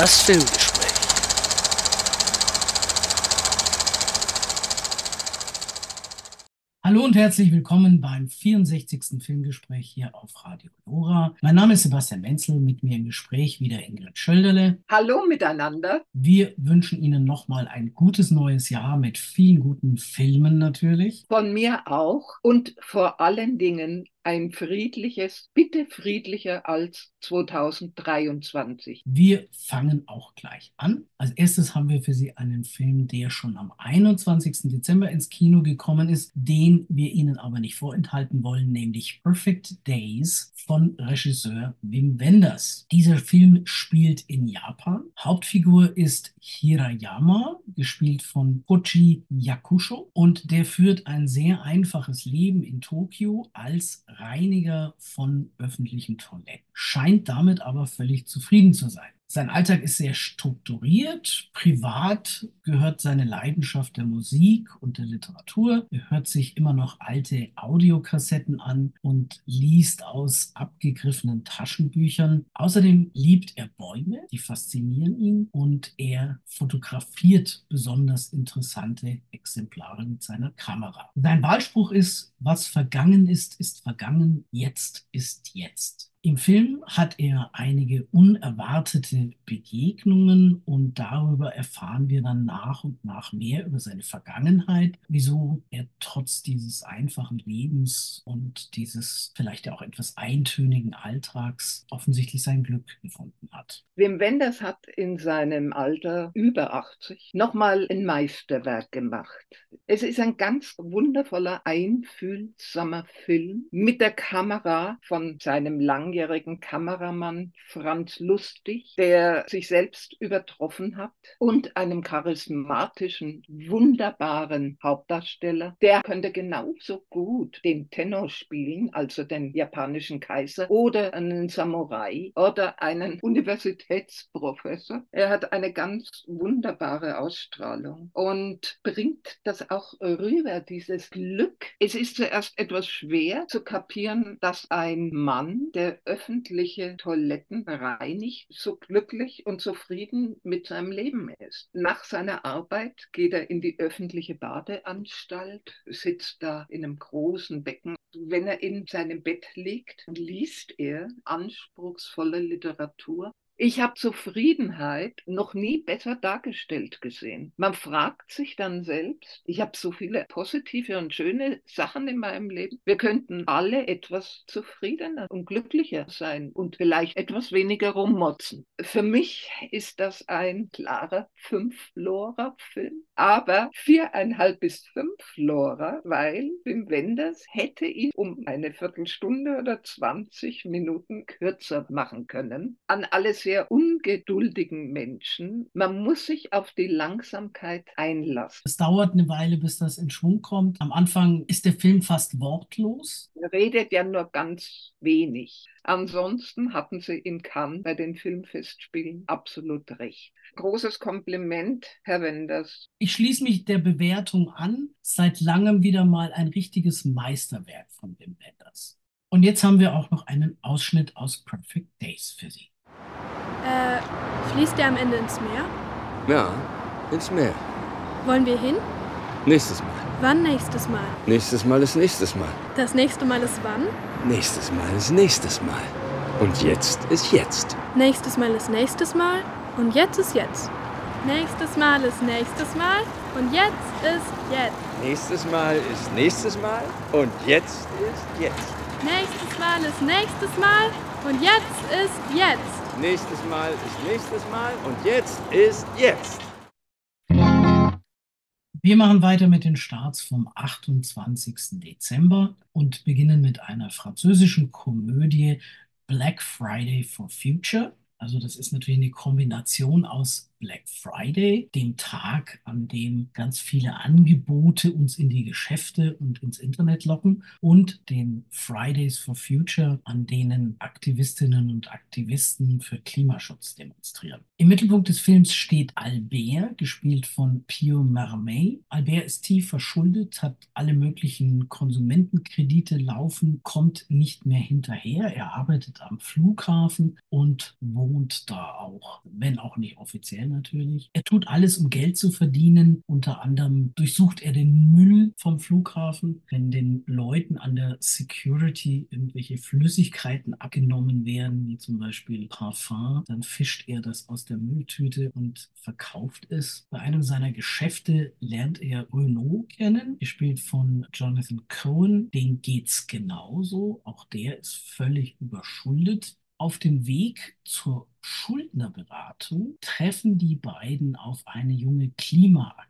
Das Filmgespräch. Hallo und herzlich willkommen beim 64. Filmgespräch hier auf Radio Lora. Mein Name ist Sebastian Wenzel, mit mir im Gespräch wieder Ingrid Schölderle. Hallo miteinander. Wir wünschen Ihnen nochmal ein gutes neues Jahr mit vielen guten Filmen natürlich. Von mir auch und vor allen Dingen ein friedliches, bitte friedlicher als 2023. Wir fangen auch gleich an. Als erstes haben wir für Sie einen Film, der schon am 21. Dezember ins Kino gekommen ist, den wir Ihnen aber nicht vorenthalten wollen, nämlich Perfect Days von Regisseur Wim Wenders. Dieser Film spielt in Japan. Hauptfigur ist Hirayama, gespielt von Kochi Yakusho, und der führt ein sehr einfaches Leben in Tokio als Reiniger von öffentlichen Toiletten, scheint damit aber völlig zufrieden zu sein. Sein Alltag ist sehr strukturiert. Privat gehört seine Leidenschaft der Musik und der Literatur. Er hört sich immer noch alte Audiokassetten an und liest aus abgegriffenen Taschenbüchern. Außerdem liebt er Bäume, die faszinieren ihn und er fotografiert besonders interessante Exemplare mit seiner Kamera. Sein Wahlspruch ist, was vergangen ist, ist vergangen, jetzt ist jetzt. Im Film hat er einige unerwartete Begegnungen und darüber erfahren wir dann nach und nach mehr über seine Vergangenheit, wieso er trotz dieses einfachen Lebens und dieses vielleicht auch etwas eintönigen Alltags offensichtlich sein Glück gefunden hat. Wim Wenders hat in seinem Alter über 80 nochmal ein Meisterwerk gemacht. Es ist ein ganz wundervoller, einfühlsamer Film mit der Kamera von seinem langen langjährigen Kameramann Franz Lustig, der sich selbst übertroffen hat, und einem charismatischen, wunderbaren Hauptdarsteller. Der könnte genauso gut den Tenor spielen, also den japanischen Kaiser, oder einen Samurai oder einen Universitätsprofessor. Er hat eine ganz wunderbare Ausstrahlung und bringt das auch rüber, dieses Glück. Es ist zuerst etwas schwer zu kapieren, dass ein Mann, der öffentliche Toiletten reinigt, so glücklich und zufrieden mit seinem Leben ist. Nach seiner Arbeit geht er in die öffentliche Badeanstalt, sitzt da in einem großen Becken. Wenn er in seinem Bett liegt, liest er anspruchsvolle Literatur ich habe Zufriedenheit noch nie besser dargestellt gesehen. Man fragt sich dann selbst, ich habe so viele positive und schöne Sachen in meinem Leben. Wir könnten alle etwas zufriedener und glücklicher sein und vielleicht etwas weniger rummotzen. Für mich ist das ein klarer Fünf-Lora-Film, aber viereinhalb bis fünf Lora, weil Wim Wenders hätte ihn um eine Viertelstunde oder 20 Minuten kürzer machen können. An alles sehr ungeduldigen Menschen. Man muss sich auf die Langsamkeit einlassen. Es dauert eine Weile, bis das in Schwung kommt. Am Anfang ist der Film fast wortlos. Er redet ja nur ganz wenig. Ansonsten hatten sie in Cannes bei den Filmfestspielen absolut recht. Großes Kompliment, Herr Wenders. Ich schließe mich der Bewertung an. Seit langem wieder mal ein richtiges Meisterwerk von Wim Wenders. Und jetzt haben wir auch noch einen Ausschnitt aus Perfect Days für Sie. Äh, fließt der am Ende ins Meer? Ja, ins Meer. Wollen wir hin? Nächstes Mal. Wann nächstes Mal? Nächstes Mal ist nächstes Mal. Das nächste Mal ist wann? Nächstes Mal ist nächstes Mal. Und jetzt ist jetzt. Nächstes Mal ist nächstes Mal und jetzt ist jetzt. Nächstes Mal ist nächstes Mal und jetzt ist jetzt. Nächstes Mal ist nächstes Mal und jetzt ist jetzt. Nächstes Mal ist nächstes Mal und jetzt ist jetzt. Nächstes Mal ist nächstes Mal und jetzt ist jetzt. Wir machen weiter mit den Starts vom 28. Dezember und beginnen mit einer französischen Komödie Black Friday for Future. Also das ist natürlich eine Kombination aus Black Friday, dem Tag, an dem ganz viele Angebote uns in die Geschäfte und ins Internet locken, und den Fridays for Future, an denen Aktivistinnen und Aktivisten für Klimaschutz demonstrieren. Im Mittelpunkt des Films steht Albert, gespielt von Pio Marmey. Albert ist tief verschuldet, hat alle möglichen Konsumentenkredite laufen, kommt nicht mehr hinterher. Er arbeitet am Flughafen und wohnt da auch, wenn auch nicht offiziell natürlich. Er tut alles, um Geld zu verdienen. Unter anderem durchsucht er den Müll vom Flughafen, wenn den Leuten an der Security irgendwelche Flüssigkeiten abgenommen werden, wie zum Beispiel Parfum, dann fischt er das aus der Mülltüte und verkauft es. Bei einem seiner Geschäfte lernt er Renault kennen, gespielt von Jonathan Cohen. Den geht's genauso. Auch der ist völlig überschuldet. Auf dem Weg zur Schuldnerberatung treffen die beiden auf eine junge Klimaaktivistin,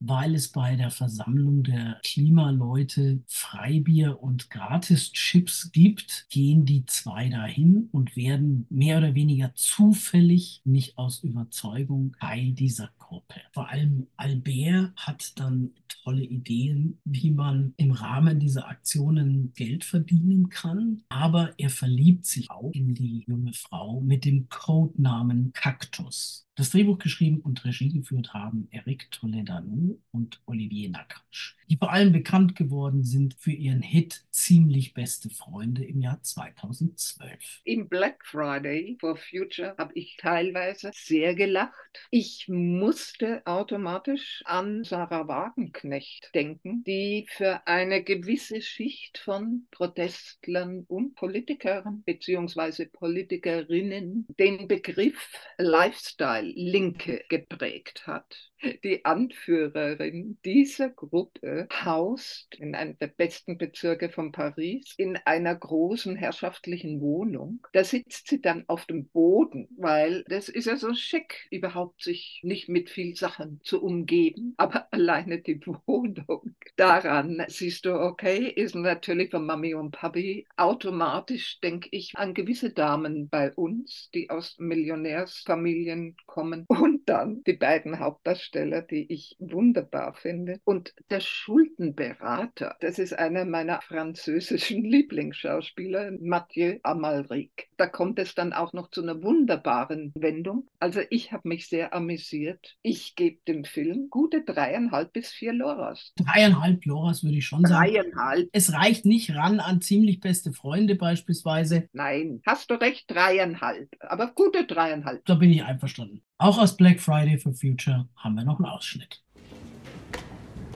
weil es bei der Versammlung der Klimaleute Freibier und Gratis-Chips gibt, gehen die zwei dahin und werden mehr oder weniger zufällig, nicht aus Überzeugung, Teil dieser Gruppe. Vor allem Albert hat dann tolle Ideen, wie man im Rahmen dieser Aktionen Geld verdienen kann. Aber er verliebt sich auch in die junge Frau mit dem Codenamen Cactus. Das Drehbuch geschrieben und Regie geführt haben Eric Toledano und Olivier Nakac, die vor allem bekannt geworden sind für ihren Hit Ziemlich beste Freunde im Jahr 2012. Im Black Friday for Future habe ich teilweise sehr gelacht. Ich musste automatisch an Sarah Wagenknecht denken, die für eine gewisse Schicht von Protestlern und Politikern bzw. Politikerinnen den Begriff Lifestyle Linke geprägt hat. Die Anführerin dieser Gruppe haust in einem der besten Bezirke von Paris in einer großen herrschaftlichen Wohnung. Da sitzt sie dann auf dem Boden, weil das ist ja so schick, überhaupt sich nicht mit viel Sachen zu umgeben. Aber alleine die Wohnung, daran siehst du, okay, ist natürlich von Mami und Papi automatisch, denke ich, an gewisse Damen bei uns, die aus Millionärsfamilien kommen. Und dann die beiden Hauptdarsteller Darsteller, die ich wunderbar finde. Und der Schuldenberater, das ist einer meiner französischen Lieblingsschauspieler, Mathieu Amalric. Da kommt es dann auch noch zu einer wunderbaren Wendung. Also ich habe mich sehr amüsiert. Ich gebe dem Film gute dreieinhalb bis vier Loras. Dreieinhalb Loras würde ich schon sagen. Dreieinhalb. Es reicht nicht ran an ziemlich beste Freunde beispielsweise. Nein, hast du recht, dreieinhalb. Aber gute dreieinhalb. Da bin ich einverstanden. Auch aus Black Friday for Future haben wir noch einen Ausschnitt.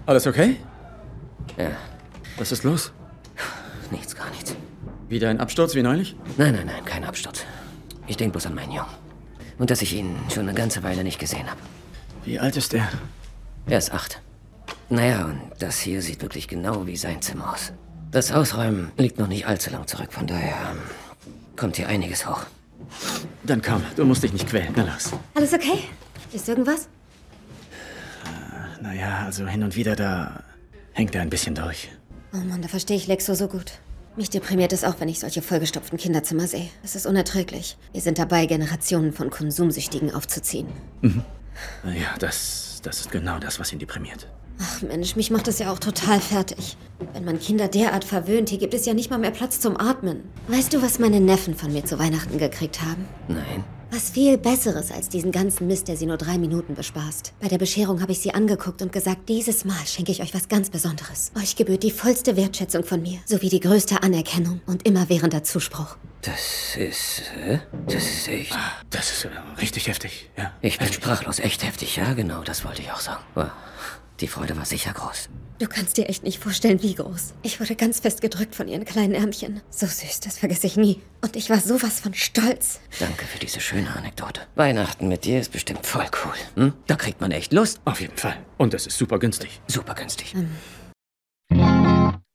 Alles okay? Ja, Was ist los? nichts, gar nichts. Wieder ein Absturz wie neulich? Nein, nein, nein, kein Absturz. Ich denke bloß an meinen Jungen. Und dass ich ihn schon eine ganze Weile nicht gesehen habe. Wie alt ist er? Er ist acht. Naja, und das hier sieht wirklich genau wie sein Zimmer aus. Das Ausräumen liegt noch nicht allzu lang zurück, von daher ähm, kommt hier einiges hoch. Dann komm, du musst dich nicht quälen. Na los. Alles okay? Ist irgendwas? Naja, also hin und wieder, da hängt er ein bisschen durch. Oh Mann, da verstehe ich Lexo so gut. Mich deprimiert es auch, wenn ich solche vollgestopften Kinderzimmer sehe. Es ist unerträglich. Wir sind dabei, Generationen von Konsumsüchtigen aufzuziehen. Naja, das, das ist genau das, was ihn deprimiert. Ach Mensch, mich macht das ja auch total fertig. Wenn man Kinder derart verwöhnt, hier gibt es ja nicht mal mehr Platz zum Atmen. Weißt du, was meine Neffen von mir zu Weihnachten gekriegt haben? Nein. Was viel Besseres als diesen ganzen Mist, der sie nur drei Minuten bespaßt. Bei der Bescherung habe ich sie angeguckt und gesagt, dieses Mal schenke ich euch was ganz Besonderes. Euch gebührt die vollste Wertschätzung von mir, sowie die größte Anerkennung und immerwährender Zuspruch. Das ist. Äh, das ist echt. Das ist äh, richtig heftig, ja. Ich bin sprachlos, echt heftig, ja, genau, das wollte ich auch sagen. Wow. Die Freude war sicher groß. Du kannst dir echt nicht vorstellen, wie groß. Ich wurde ganz fest gedrückt von ihren kleinen Ärmchen. So süß, das vergesse ich nie. Und ich war sowas von stolz. Danke für diese schöne Anekdote. Weihnachten mit dir ist bestimmt voll cool. Hm? Da kriegt man echt Lust. Auf jeden Fall. Und es ist super günstig. Super günstig.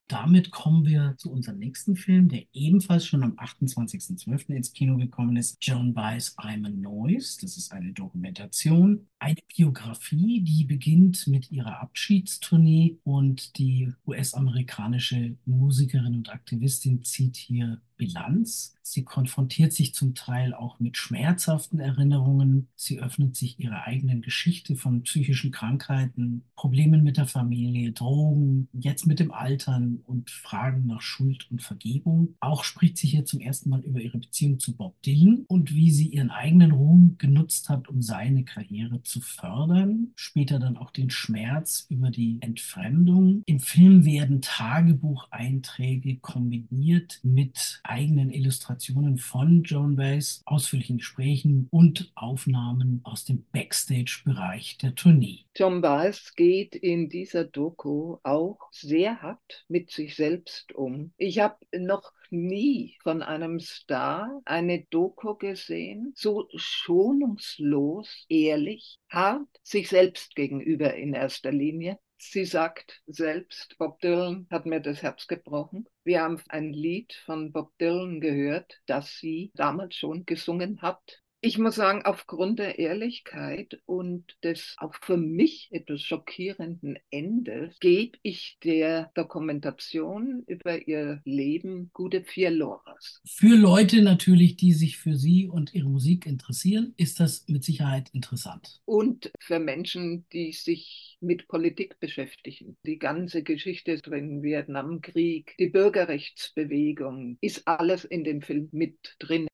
Damit kommen wir zu unserem nächsten Film, der ebenfalls schon am 28.12. ins Kino gekommen ist. Joan Baez I'm a Noise. Das ist eine Dokumentation, eine Biografie, die beginnt mit ihrer Abschiedstournee und die US-amerikanische Musikerin und Aktivistin zieht hier Bilanz. Sie konfrontiert sich zum Teil auch mit schmerzhaften Erinnerungen. Sie öffnet sich ihrer eigenen Geschichte von psychischen Krankheiten, Problemen mit der Familie, Drogen, jetzt mit dem Altern und Fragen nach Schuld und Vergebung. Auch spricht sie hier zum ersten Mal über ihre Beziehung zu Bob Dylan und wie sie ihren eigenen Ruhm genutzt hat, um seine Karriere zu fördern. Später dann auch den Schmerz über die Entfremdung. Im Film werden Tagebucheinträge kombiniert mit eigenen Illustrationen von Joan Baez, ausführlichen Gesprächen und Aufnahmen aus dem Backstage-Bereich der Tournee. John Baez geht in dieser Doku auch sehr hart mit sich selbst um. Ich habe noch nie von einem Star eine Doku gesehen, so schonungslos, ehrlich, hart, sich selbst gegenüber in erster Linie. Sie sagt selbst, Bob Dylan hat mir das Herz gebrochen. Wir haben ein Lied von Bob Dylan gehört, das sie damals schon gesungen hat. Ich muss sagen, aufgrund der Ehrlichkeit und des auch für mich etwas schockierenden Endes gebe ich der Dokumentation über ihr Leben gute vier Loras. Für Leute natürlich, die sich für sie und ihre Musik interessieren, ist das mit Sicherheit interessant. Und für Menschen, die sich mit Politik beschäftigen. Die ganze Geschichte drin, Vietnamkrieg, die Bürgerrechtsbewegung, ist alles in dem Film mit drin.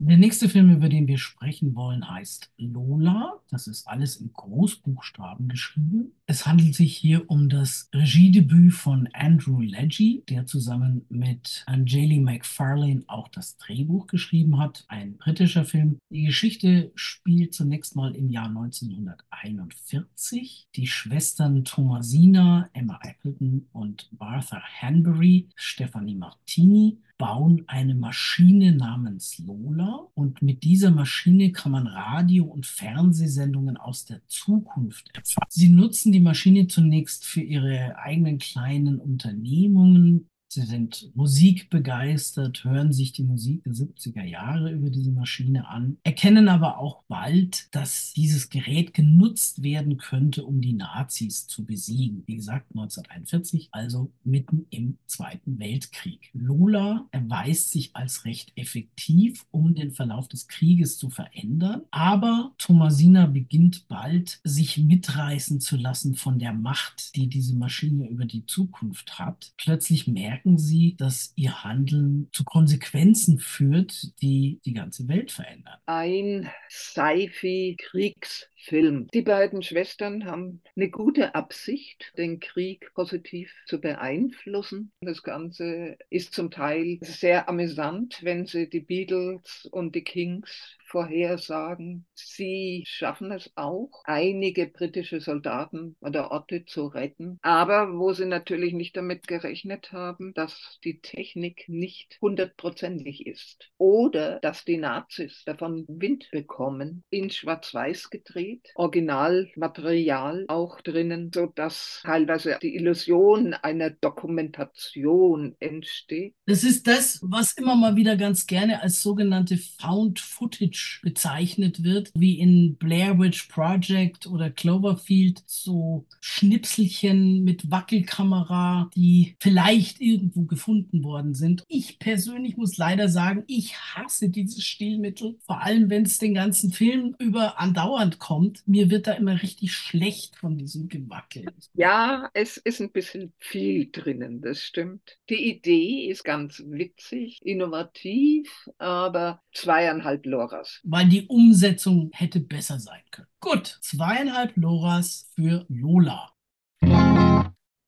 Der nächste Film, über den wir sprechen wollen, heißt Lola. Das ist alles in Großbuchstaben geschrieben. Es handelt sich hier um das Regiedebüt von Andrew Leggy, der zusammen mit Angeli McFarlane auch das Drehbuch geschrieben hat. Ein britischer Film. Die Geschichte spielt zunächst mal im Jahr 1941. Die Schwestern Thomasina, Emma Appleton und Martha Hanbury, Stephanie Martini bauen eine Maschine namens Lola und mit dieser Maschine kann man Radio- und Fernsehsendungen aus der Zukunft empfangen. Sie nutzen die Maschine zunächst für ihre eigenen kleinen Unternehmungen, Sie sind musikbegeistert, hören sich die Musik der 70er Jahre über diese Maschine an, erkennen aber auch bald, dass dieses Gerät genutzt werden könnte, um die Nazis zu besiegen. Wie gesagt, 1941, also mitten im Zweiten Weltkrieg. Lola erweist sich als recht effektiv, um den Verlauf des Krieges zu verändern, aber Thomasina beginnt bald, sich mitreißen zu lassen von der Macht, die diese Maschine über die Zukunft hat. Plötzlich merken merken sie, dass ihr Handeln zu Konsequenzen führt, die die ganze Welt verändern. Ein Sci-Fi-Kriegs Film. Die beiden Schwestern haben eine gute Absicht, den Krieg positiv zu beeinflussen. Das Ganze ist zum Teil sehr amüsant, wenn sie die Beatles und die Kings vorhersagen. Sie schaffen es auch, einige britische Soldaten oder Orte zu retten, aber wo sie natürlich nicht damit gerechnet haben, dass die Technik nicht hundertprozentig ist oder dass die Nazis davon Wind bekommen, in Schwarz-Weiß gedreht, Originalmaterial auch drinnen, sodass teilweise die Illusion einer Dokumentation entsteht. Das ist das, was immer mal wieder ganz gerne als sogenannte Found Footage bezeichnet wird, wie in Blair Witch Project oder Cloverfield, so Schnipselchen mit Wackelkamera, die vielleicht irgendwo gefunden worden sind. Ich persönlich muss leider sagen, ich hasse dieses Stilmittel, vor allem wenn es den ganzen Film über andauernd kommt. Mir wird da immer richtig schlecht von diesem Gewackel. Ja, es ist ein bisschen viel drinnen, das stimmt. Die Idee ist ganz witzig, innovativ, aber zweieinhalb Loras weil die Umsetzung hätte besser sein können. Gut, zweieinhalb Loras für Lola.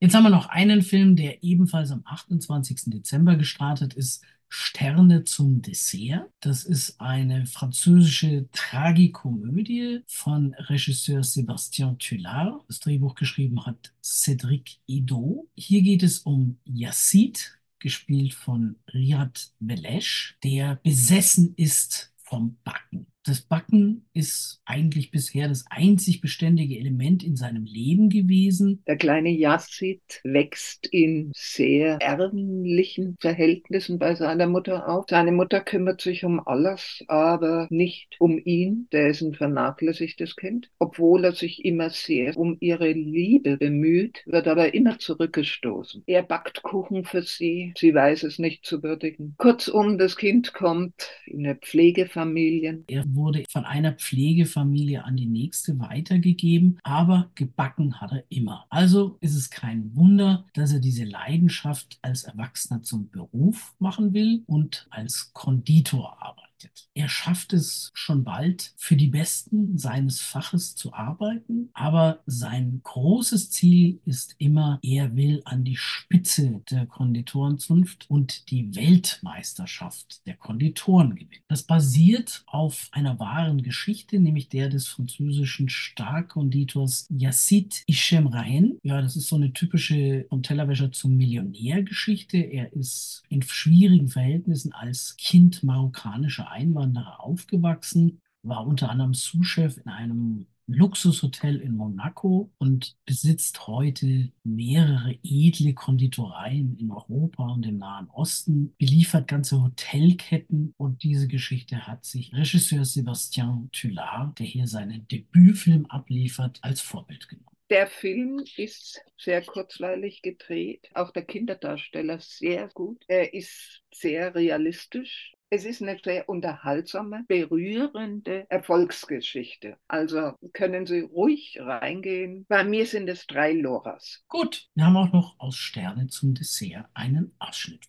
Jetzt haben wir noch einen Film, der ebenfalls am 28. Dezember gestartet ist. Sterne zum Dessert. Das ist eine französische Tragikomödie von Regisseur Sébastien Tullard. Das Drehbuch geschrieben hat Cédric Ido. Hier geht es um Yassid, gespielt von Riyad Belesh, der besessen ist vom Backen. Das Backen ist eigentlich bisher das einzig beständige Element in seinem Leben gewesen. Der kleine Yazid wächst in sehr ärmlichen Verhältnissen bei seiner Mutter auf. Seine Mutter kümmert sich um alles, aber nicht um ihn. Der ist ein vernachlässigtes Kind. Obwohl er sich immer sehr um ihre Liebe bemüht, wird aber immer zurückgestoßen. Er backt Kuchen für sie. Sie weiß es nicht zu würdigen. Kurzum, das Kind kommt in eine Pflegefamilie. Er wurde von einer Pflegefamilie an die nächste weitergegeben, aber gebacken hat er immer. Also ist es kein Wunder, dass er diese Leidenschaft als Erwachsener zum Beruf machen will und als Konditor arbeitet arbeitet. Er schafft es schon bald, für die Besten seines Faches zu arbeiten, aber sein großes Ziel ist immer, er will an die Spitze der Konditorenzunft und die Weltmeisterschaft der Konditoren gewinnen. Das basiert auf einer wahren Geschichte, nämlich der des französischen Starkonditors Yacine Hichem Rahen. Ja, das ist so eine typische vom Tellerwäscher zum Millionär Geschichte. Er ist in schwierigen Verhältnissen als Kind marokkanischer Einwanderer aufgewachsen, war unter anderem Sous-Chef in einem Luxushotel in Monaco und besitzt heute mehrere edle Konditoreien in Europa und im Nahen Osten, beliefert ganze Hotelketten und diese Geschichte hat sich Regisseur Sébastien Tullard, der hier seinen Debütfilm abliefert, als Vorbild genommen. Der Film ist sehr kurzweilig gedreht, auch der Kinderdarsteller sehr gut. Er ist sehr realistisch. Es ist eine sehr unterhaltsame, berührende Erfolgsgeschichte. Also können Sie ruhig reingehen. Bei mir sind es drei Loras. Gut, wir haben auch noch aus Sterne zum Dessert einen Ausschnitt.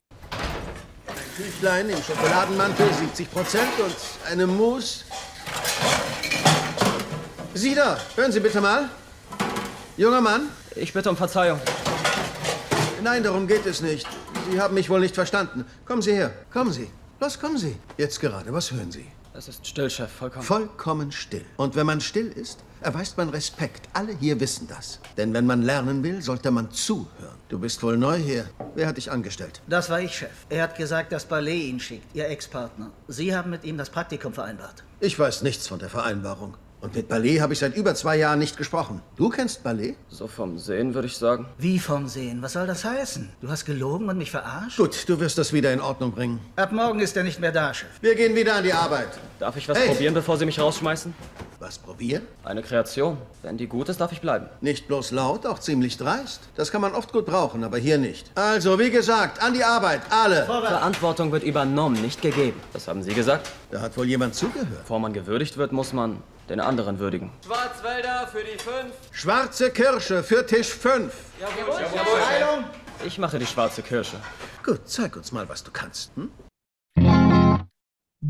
Ein Küchlein im Schokoladenmantel, 70 Prozent und eine Mousse. Sie da, hören Sie bitte mal. Junger Mann? Ich bitte um Verzeihung. Nein, darum geht es nicht. Sie haben mich wohl nicht verstanden. Kommen Sie her, kommen Sie. Los, kommen Sie. Jetzt gerade, was hören Sie? Es ist still, Chef, vollkommen. Vollkommen still. Und wenn man still ist, erweist man Respekt. Alle hier wissen das. Denn wenn man lernen will, sollte man zuhören. Du bist wohl neu hier. Wer hat dich angestellt? Das war ich, Chef. Er hat gesagt, dass Ballet ihn schickt, Ihr Ex-Partner. Sie haben mit ihm das Praktikum vereinbart. Ich weiß nichts von der Vereinbarung. Und mit Ballet habe ich seit über zwei Jahren nicht gesprochen. Du kennst Ballet? So vom Sehen würde ich sagen. Wie vom Sehen? Was soll das heißen? Du hast gelogen und mich verarscht? Gut, du wirst das wieder in Ordnung bringen. Ab morgen ist er nicht mehr da, Chef. Wir gehen wieder an die Arbeit. Darf ich was Hey! probieren, bevor Sie mich rausschmeißen? Was probieren? Eine Kreation. Wenn die gut ist, darf ich bleiben. Nicht bloß laut, auch ziemlich dreist. Das kann man oft gut brauchen, aber hier nicht. Also, wie gesagt, an die Arbeit, alle. Verantwortung wird übernommen, nicht gegeben. Das haben Sie gesagt. Da hat wohl jemand zugehört. Bevor man gewürdigt wird, muss man den anderen würdigen. Schwarzwälder für die fünf. Schwarze Kirsche für Tisch 5. Ich mache die schwarze Kirsche. Gut, zeig uns mal, was du kannst. Hm?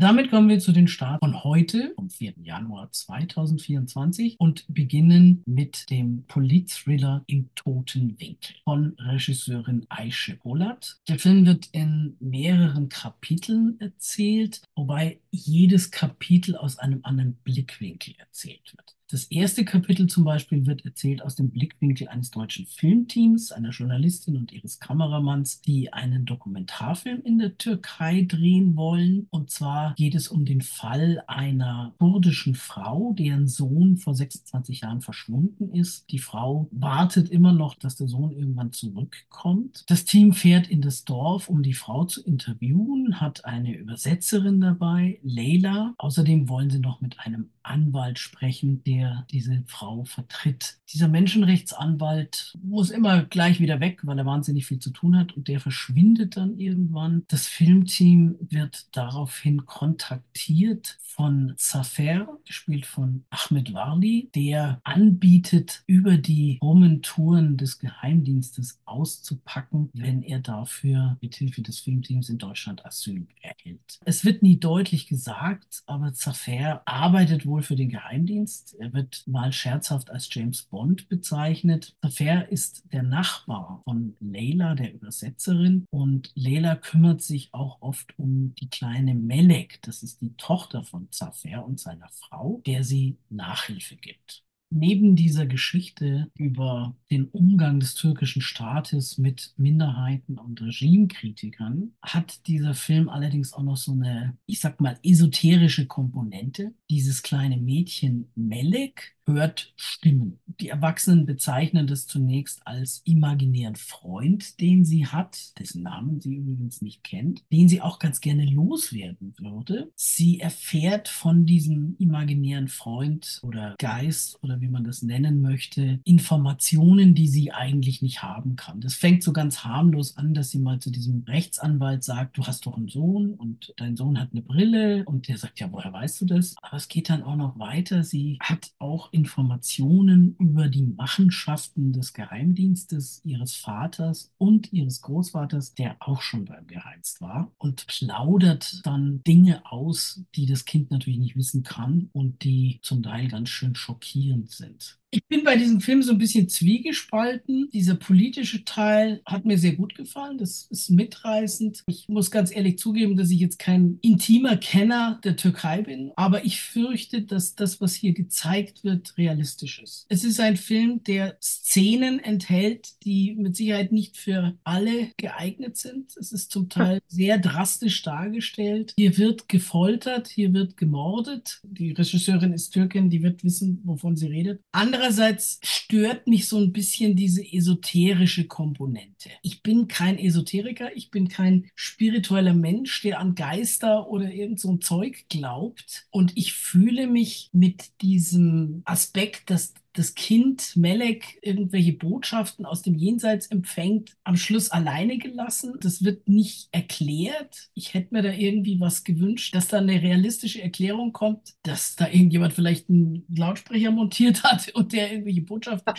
Damit kommen wir zu den Start von heute, vom 4. Januar 2024 und beginnen mit dem Politthriller Im toten Winkel von Regisseurin Aische Polat. Der Film wird in mehreren Kapiteln erzählt, wobei jedes Kapitel aus einem anderen Blickwinkel erzählt wird. Das erste Kapitel zum Beispiel wird erzählt aus dem Blickwinkel eines deutschen Filmteams, einer Journalistin und ihres Kameramanns, die einen Dokumentarfilm in der Türkei drehen wollen. Und zwar geht es um den Fall einer kurdischen Frau, deren Sohn vor 26 Jahren verschwunden ist. Die Frau wartet immer noch, dass der Sohn irgendwann zurückkommt. Das Team fährt in das Dorf, um die Frau zu interviewen, hat eine Übersetzerin dabei, Leila. Außerdem wollen sie noch mit einem Anwalt sprechen, der diese Frau vertritt. Dieser Menschenrechtsanwalt muss immer gleich wieder weg, weil er wahnsinnig viel zu tun hat und der verschwindet dann irgendwann. Das Filmteam wird daraufhin kontaktiert von Zafer, gespielt von Ahmed Warli, der anbietet, über die Touren des Geheimdienstes auszupacken, wenn er dafür mithilfe des Filmteams in Deutschland Asyl erhält. Es wird nie deutlich gesagt, aber Zafer arbeitet wohl für den Geheimdienst. Er wird mal scherzhaft als James Bond bezeichnet. Zafer ist der Nachbar von Leila, der Übersetzerin, und Leila kümmert sich auch oft um die kleine Melek. Das ist die Tochter von Zafer und seiner Frau, der sie Nachhilfe gibt. Neben dieser Geschichte über den Umgang des türkischen Staates mit Minderheiten und Regimekritikern hat dieser Film allerdings auch noch so eine, ich sag mal, esoterische Komponente. Dieses kleine Mädchen Melek hört Stimmen. Die Erwachsenen bezeichnen das zunächst als imaginären Freund, den sie hat, dessen Namen sie übrigens nicht kennt, den sie auch ganz gerne loswerden würde. Sie erfährt von diesem imaginären Freund oder Geist oder wie man das nennen möchte, Informationen, die sie eigentlich nicht haben kann. Das fängt so ganz harmlos an, dass sie mal zu diesem Rechtsanwalt sagt, du hast doch einen Sohn und dein Sohn hat eine Brille und der sagt, ja, woher weißt du das? Aber es geht dann auch noch weiter. Sie hat auch Informationen über die Machenschaften des Geheimdienstes ihres Vaters und ihres Großvaters, der auch schon beim Geheimdienst war, und plaudert dann Dinge aus, die das Kind natürlich nicht wissen kann und die zum Teil ganz schön schockierend sind. Ich bin bei diesem Film so ein bisschen zwiegespalten. Dieser politische Teil hat mir sehr gut gefallen. Das ist mitreißend. Ich muss ganz ehrlich zugeben, dass ich jetzt kein intimer Kenner der Türkei bin, aber ich fürchte, dass das, was hier gezeigt wird, realistisch ist. Es ist ein Film, der Szenen enthält, die mit Sicherheit nicht für alle geeignet sind. Es ist zum Teil sehr drastisch dargestellt. Hier wird gefoltert, hier wird gemordet. Die Regisseurin ist Türkin, die wird wissen, wovon sie redet. Andere Andererseits stört mich so ein bisschen diese esoterische Komponente. Ich bin kein Esoteriker, ich bin kein spiritueller Mensch, der an Geister oder irgend so ein Zeug glaubt. Und ich fühle mich mit diesem Aspekt, dass das Kind Melek irgendwelche Botschaften aus dem Jenseits empfängt, am Schluss alleine gelassen. Das wird nicht erklärt. Ich hätte mir da irgendwie was gewünscht, dass da eine realistische Erklärung kommt, dass da irgendjemand vielleicht einen Lautsprecher montiert hat und der irgendwelche Botschaften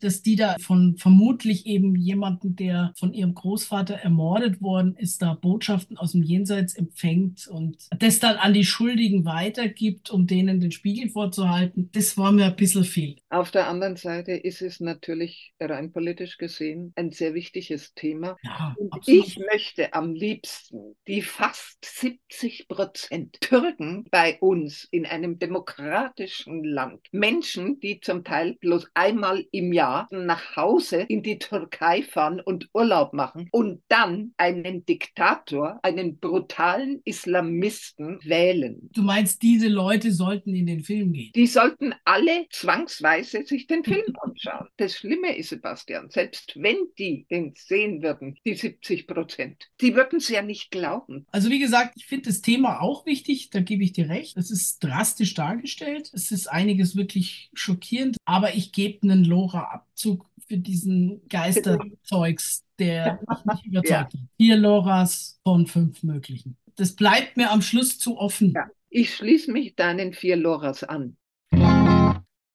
dass die da von vermutlich eben jemanden, der von ihrem Großvater ermordet worden ist, da Botschaften aus dem Jenseits empfängt und das dann an die Schuldigen weitergibt, um denen den Spiegel vorzuhalten. Das war mir ein bisschen viel. Auf der anderen Seite ist es natürlich rein politisch gesehen ein sehr wichtiges Thema. Ja, Und absolut. ich möchte am liebsten die fast 70 Prozent Türken bei uns in einem demokratischen Land, Menschen, die zum Teil bloß einmal im Jahr nach Hause in die Türkei fahren und Urlaub machen und dann einen Diktator, einen brutalen Islamisten wählen. Du meinst, diese Leute sollten in den Film gehen? Die sollten alle zwangsweise sich den Film anschauen. Das Schlimme ist, Sebastian, selbst wenn die den sehen würden, die 70 Prozent, die würden es ja nicht glauben. Also wie gesagt, ich finde das Thema auch wichtig, da gebe ich dir recht. Es ist drastisch dargestellt, es ist einiges wirklich schockierend, aber ich gebe einen Lora-Abzug für diesen Geisterzeugs, der mich überzeugt Ja. hat. Vier Loras von fünf möglichen. Das bleibt mir am Schluss zu offen. Ja. Ich schließe mich deinen vier Loras an.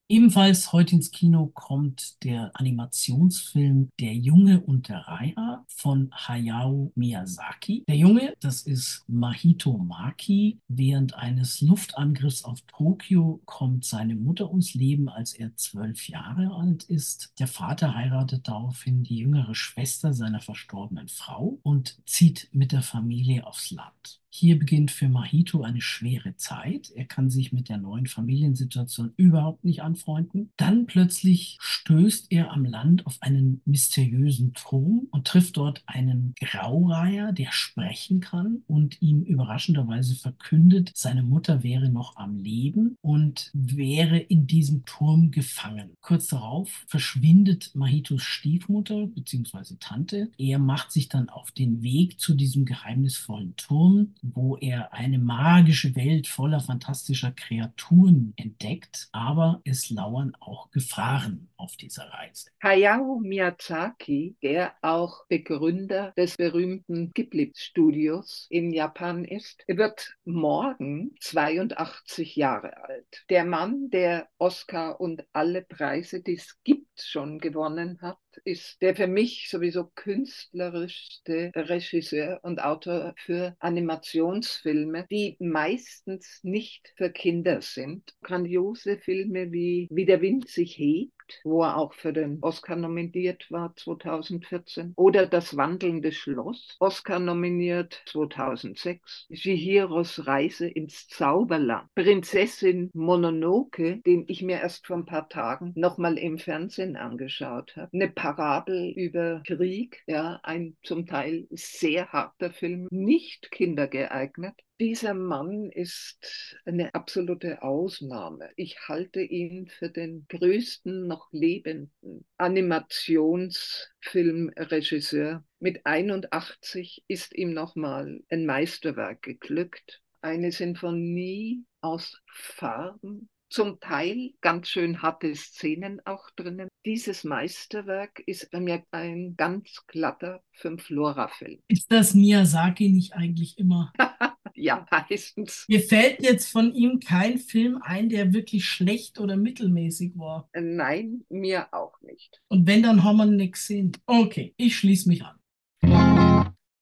Ebenfalls heute ins Kino kommt der Animationsfilm Der Junge und der Reiher von Hayao Miyazaki. Der Junge, das ist Mahito Maki. Während eines Luftangriffs auf Tokio kommt seine Mutter ums Leben, als er zwölf Jahre alt ist. Der Vater heiratet daraufhin die jüngere Schwester seiner verstorbenen Frau und zieht mit der Familie aufs Land. Hier beginnt für Mahito eine schwere Zeit. Er kann sich mit der neuen Familiensituation überhaupt nicht anfreunden. Dann plötzlich stößt er am Land auf einen mysteriösen Turm und trifft dort einen Graureiher, der sprechen kann und ihm überraschenderweise verkündet, seine Mutter wäre noch am Leben und wäre in diesem Turm gefangen. Kurz darauf verschwindet Mahitos Stiefmutter bzw. Tante. Er macht sich dann auf den Weg zu diesem geheimnisvollen Turm, wo er eine magische Welt voller fantastischer Kreaturen entdeckt, aber es lauern auch Gefahren auf dieser Reise. Hayao Miyazaki, der auch Begründer des berühmten Ghibli-Studios in Japan ist, wird morgen 82 Jahre alt. Der Mann, der Oscar und alle Preise, die es gibt, schon gewonnen hat, ist der für mich sowieso künstlerischste Regisseur und Autor für Animationsfilme, die meistens nicht für Kinder sind. Grandiose Filme wie Wie der Wind sich hebt Jagd, wo er auch für den Oscar nominiert war 2014. Oder Das wandelnde Schloss, Oscar nominiert 2006. Chihiros Reise ins Zauberland. Prinzessin Mononoke, den ich mir erst vor ein paar Tagen nochmal im Fernsehen angeschaut habe. Eine Parabel über Krieg, ja, ein zum Teil sehr harter Film, nicht kindergeeignet. Dieser Mann ist eine absolute Ausnahme. Ich halte ihn für den größten noch lebenden Animationsfilmregisseur. Mit 81 ist ihm nochmal ein Meisterwerk geglückt. Eine Sinfonie aus Farben, zum Teil ganz schön harte Szenen auch drinnen. Dieses Meisterwerk ist bei mir ein ganz glatter Fünf-Lora-Film. Ist das Miyazaki nicht eigentlich immer? ja, meistens. Mir fällt jetzt von ihm kein Film ein, der wirklich schlecht oder mittelmäßig war. Nein, mir auch nicht. Und wenn, dann haben wir nichts gesehen. Okay, ich schließe mich an.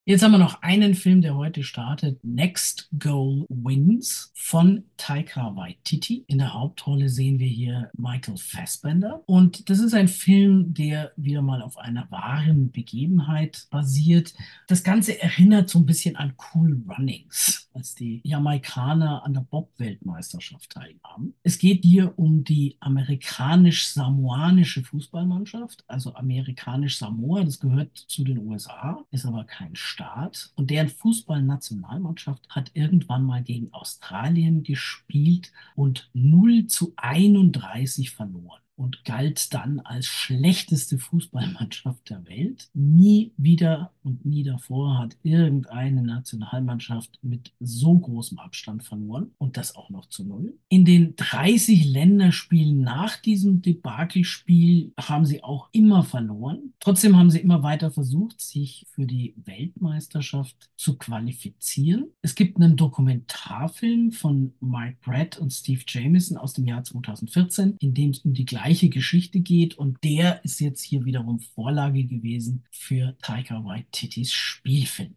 Jetzt haben wir noch einen Film, der heute startet. Next Goal Wins von Taika Waititi. In der Hauptrolle sehen wir hier Michael Fassbender. Und das ist ein Film, der wieder mal auf einer wahren Begebenheit basiert. Das Ganze erinnert so ein bisschen an Cool Runnings, als die Jamaikaner an der Bob-Weltmeisterschaft teilnahmen. Es geht hier um die amerikanisch-samoanische Fußballmannschaft, also amerikanisch-Samoa. Das gehört zu den USA, ist aber kein Staat und deren Fußballnationalmannschaft hat irgendwann mal gegen Australien gespielt und 0 zu 31 verloren und galt dann als schlechteste Fußballmannschaft der Welt. Nie wieder und nie davor hat irgendeine Nationalmannschaft mit so großem Abstand verloren und das auch noch zu null. In den 30 Länderspielen nach diesem Debakelspiel haben sie auch immer verloren. Trotzdem haben sie immer weiter versucht, sich für die Weltmeisterschaft zu qualifizieren. Es gibt einen Dokumentarfilm von Mike Brett und Steve Jamieson aus dem Jahr 2014, in dem es um die gleiche Geschichte geht und der ist jetzt hier wiederum Vorlage gewesen für Taika Waititis Spielfilm.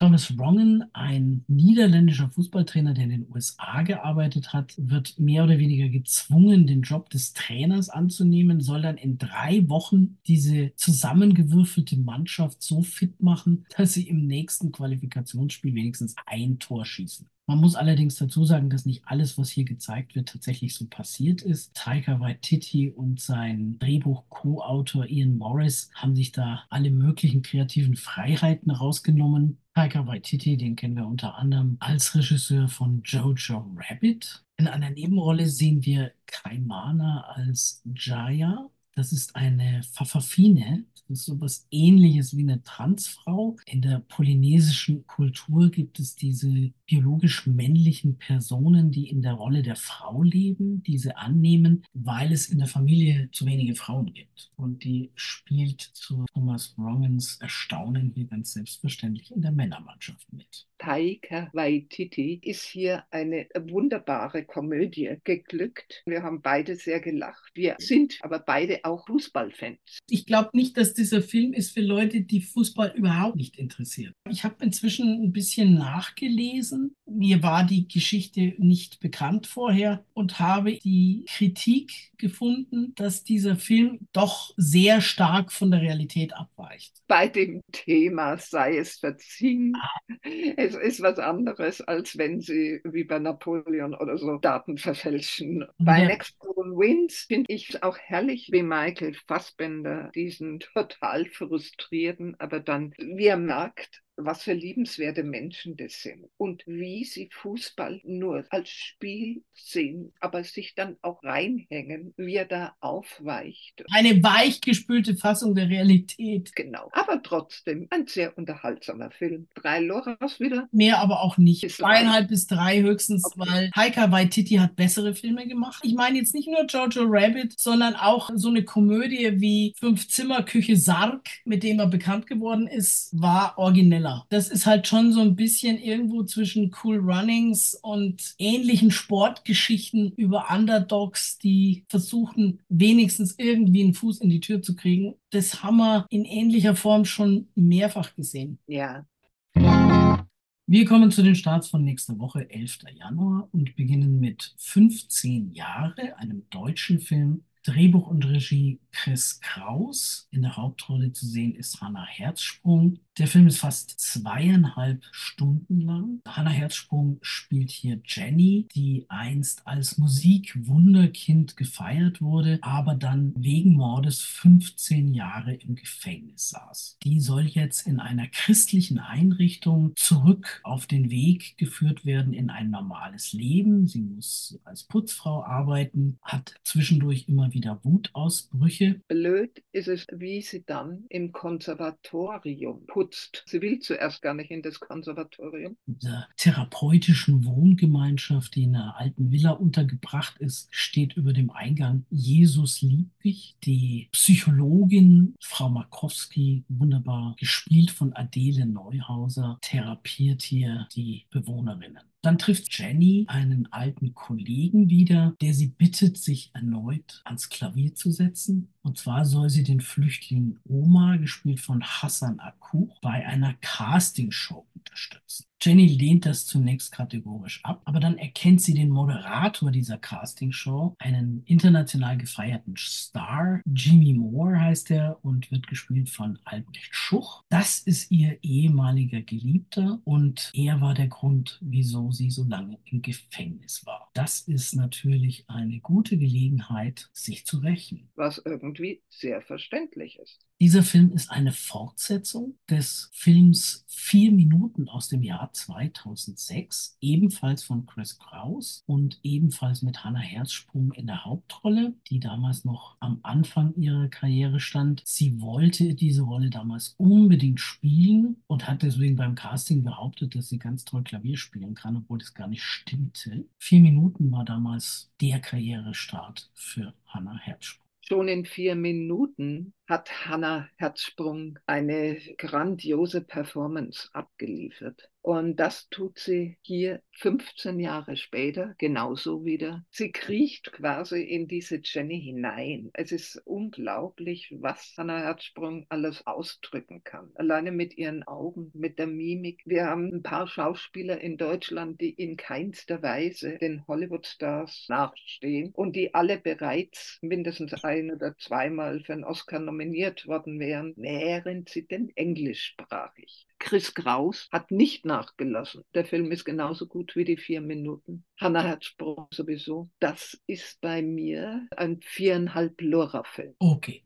Thomas Rongen, ein niederländischer Fußballtrainer, der in den USA gearbeitet hat, wird mehr oder weniger gezwungen, den Job des Trainers anzunehmen, soll dann in drei Wochen diese zusammengewürfelte Mannschaft so fit machen, dass sie im nächsten Qualifikationsspiel wenigstens ein Tor schießen. Man muss allerdings dazu sagen, dass nicht alles, was hier gezeigt wird, tatsächlich so passiert ist. Taika Waititi und sein Drehbuch-Co-Autor Ian Morris haben sich da alle möglichen kreativen Freiheiten rausgenommen. Taika Waititi, den kennen wir unter anderem als Regisseur von Jojo Rabbit. In einer Nebenrolle sehen wir Kaimana als Jaya. Das ist eine Pfafferfine. Das ist sowas ähnliches wie eine Transfrau. In der polynesischen Kultur gibt es diese biologisch männlichen Personen, die in der Rolle der Frau leben, diese annehmen, weil es in der Familie zu wenige Frauen gibt. Und die spielt zu Thomas Rongens Erstaunen hier ganz selbstverständlich in der Männermannschaft mit. Taika Waititi ist hier eine wunderbare Komödie geglückt. Wir haben beide sehr gelacht. Wir sind aber beide auch Fußballfans. Ich glaube nicht, dass dieser Film ist für Leute, die Fußball überhaupt nicht interessieren. Ich habe inzwischen ein bisschen nachgelesen. Mir war die Geschichte nicht bekannt vorher und habe die Kritik gefunden, dass dieser Film doch sehr stark von der Realität abweicht. Bei dem Thema sei es verziehen. Es ist was anderes, als wenn sie wie bei Napoleon oder so Daten verfälschen. Bei Ja. Next Goal Wins finde ich auch herrlich, wie Michael Fassbender diesen total frustrierten, aber dann, wie er merkt, was für liebenswerte Menschen das sind und wie sie Fußball nur als Spiel sehen, aber sich dann auch reinhängen, wie er da aufweicht. Eine weichgespülte Fassung der Realität. Genau. Aber trotzdem ein sehr unterhaltsamer Film. Drei Loras wieder. Mehr aber auch nicht. Ist Zweieinhalb bis drei höchstens, Okay. weil Taika Waititi hat bessere Filme gemacht. Ich meine jetzt nicht nur Jojo Rabbit, sondern auch so eine Komödie wie Fünf-Zimmer-Küche Sarg, mit dem er bekannt geworden ist, war origineller. Das ist halt schon so ein bisschen irgendwo zwischen Cool Runnings und ähnlichen Sportgeschichten über Underdogs, die versuchen, wenigstens irgendwie einen Fuß in die Tür zu kriegen. Das haben wir in ähnlicher Form schon mehrfach gesehen. Ja. Wir kommen zu den Starts von nächster Woche, 11. Januar, und beginnen mit 15 Jahre, einem deutschen Film Drehbuch und Regie Chris Kraus. In der Hauptrolle zu sehen ist Hannah Herzsprung. Der Film ist fast zweieinhalb Stunden lang. Hannah Herzsprung spielt hier Jenny, die einst als Musikwunderkind gefeiert wurde, aber dann wegen Mordes 15 Jahre im Gefängnis saß. Die soll jetzt in einer christlichen Einrichtung zurück auf den Weg geführt werden in ein normales Leben. Sie muss als Putzfrau arbeiten, hat zwischendurch immer wieder Wutausbrüche. Blöd ist es, wie sie dann im Konservatorium putzt. Sie will zuerst gar nicht in das Konservatorium. In der therapeutischen Wohngemeinschaft, die in einer alten Villa untergebracht ist, steht über dem Eingang Jesus liebt dich. Die Psychologin Frau Markowski, wunderbar gespielt von Adele Neuhauser, therapiert hier die Bewohnerinnen. Dann trifft Jenny einen alten Kollegen wieder, der sie bittet, sich erneut ans Klavier zu setzen. Und zwar soll sie den Flüchtling Oma, gespielt von Hassan Akuch, bei einer Castingshow unterstützen. Jenny lehnt das zunächst kategorisch ab, aber dann erkennt sie den Moderator dieser Castingshow, einen international gefeierten Star. Jimmy Moore heißt er und wird gespielt von Albrecht Schuch. Das ist ihr ehemaliger Geliebter und er war der Grund, wieso sie so lange im Gefängnis war. Das ist natürlich eine gute Gelegenheit, sich zu rächen. Was irgendwie sehr verständlich ist. Dieser Film ist eine Fortsetzung des Films Vier Minuten aus dem Jahr 2006, ebenfalls von Chris Kraus und ebenfalls mit Hannah Herzsprung in der Hauptrolle, die damals noch am Anfang ihrer Karriere stand. Sie wollte diese Rolle damals unbedingt spielen und hat deswegen beim Casting behauptet, dass sie ganz toll Klavier spielen kann, obwohl das gar nicht stimmte. Vier Minuten war damals der Karrierestart für Hannah Herzsprung. Schon in vier Minuten hat Hannah Herzsprung eine grandiose Performance abgeliefert. Und das tut sie hier 15 Jahre später genauso wieder. Sie kriecht quasi in diese Jenny hinein. Es ist unglaublich, was Hannah Herzsprung alles ausdrücken kann. Alleine mit ihren Augen, mit der Mimik. Wir haben ein paar Schauspieler in Deutschland, die in keinster Weise den Hollywood-Stars nachstehen und die alle bereits mindestens ein oder zweimal für einen Oscar nominiert worden wären, wären sie denn englischsprachig. Chris Kraus hat nicht nachgelassen. Der Film ist genauso gut wie die vier Minuten. Hannah Herzsprung sowieso. Das ist bei mir ein viereinhalb Lora-Film. Okay.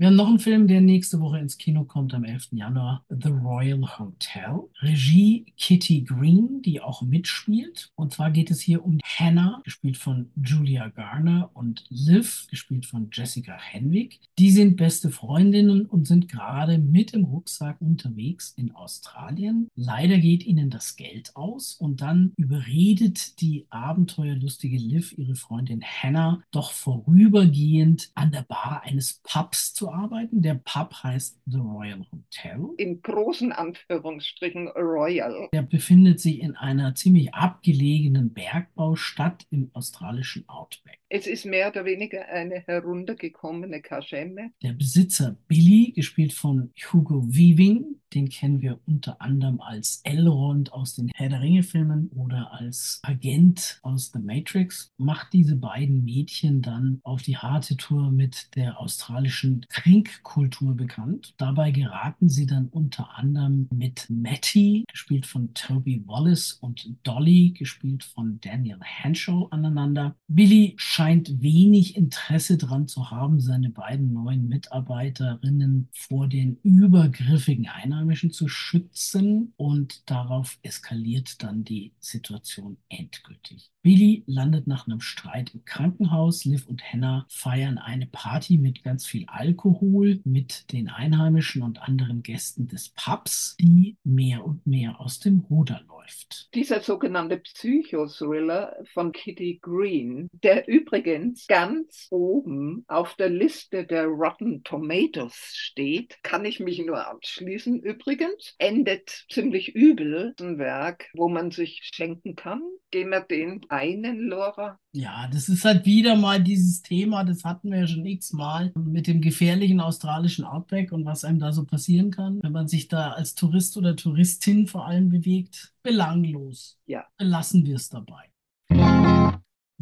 Wir haben noch einen Film, der nächste Woche ins Kino kommt, am 11. Januar. The Royal Hotel. Regie Kitty Green, die auch mitspielt. Und zwar geht es hier um Hannah, gespielt von Julia Garner, und Liv, gespielt von Jessica Henwick. Die sind beste Freundinnen und sind gerade mit dem Rucksack unterwegs in Australien. Leider geht ihnen das Geld aus und dann überredet die abenteuerlustige Liv ihre Freundin Hannah doch vorübergehend an der Bar eines Pubs zu arbeiten. Der Pub heißt The Royal Hotel. In großen Anführungsstrichen Royal. Der befindet sich in einer ziemlich abgelegenen Bergbaustadt im australischen Outback. Es ist mehr oder weniger eine heruntergekommene Kaschemme. Der Besitzer Billy, gespielt von Hugo Weaving, den kennen wir unter anderem als Elrond aus den Herr der Ringe-Filmen oder als Agent aus The Matrix, macht diese beiden Mädchen dann auf die harte Tour mit der australischen Trinkkultur bekannt. Dabei geraten sie dann unter anderem mit Matty, gespielt von Toby Wallace, und Dolly, gespielt von Daniel Henshaw, aneinander. Billy scheint wenig Interesse daran zu haben, seine beiden neuen Mitarbeiterinnen vor den übergriffigen Einheimischen zu schützen und darauf eskaliert dann die Situation endgültig. Billy landet nach einem Streit im Krankenhaus. Liv und Hannah feiern eine Party mit ganz viel Alkohol mit den Einheimischen und anderen Gästen des Pubs, die mehr und mehr aus dem Ruder läuft. Dieser sogenannte Psychothriller von Kitty Green, der übrigens ganz oben auf der Liste der Rotten Tomatoes steht, kann ich mich nur anschließen. Übrigens endet ziemlich übel ein Werk, wo man sich schenken kann. Gehen wir den einen, Laura? Ja, das ist halt wieder mal dieses Thema, das hatten wir ja schon x-mal mit dem gefährlichen australischen Outback und was einem da so passieren kann, wenn man sich da als Tourist oder Touristin vor allem bewegt. Belanglos. Ja. Lassen wir es dabei.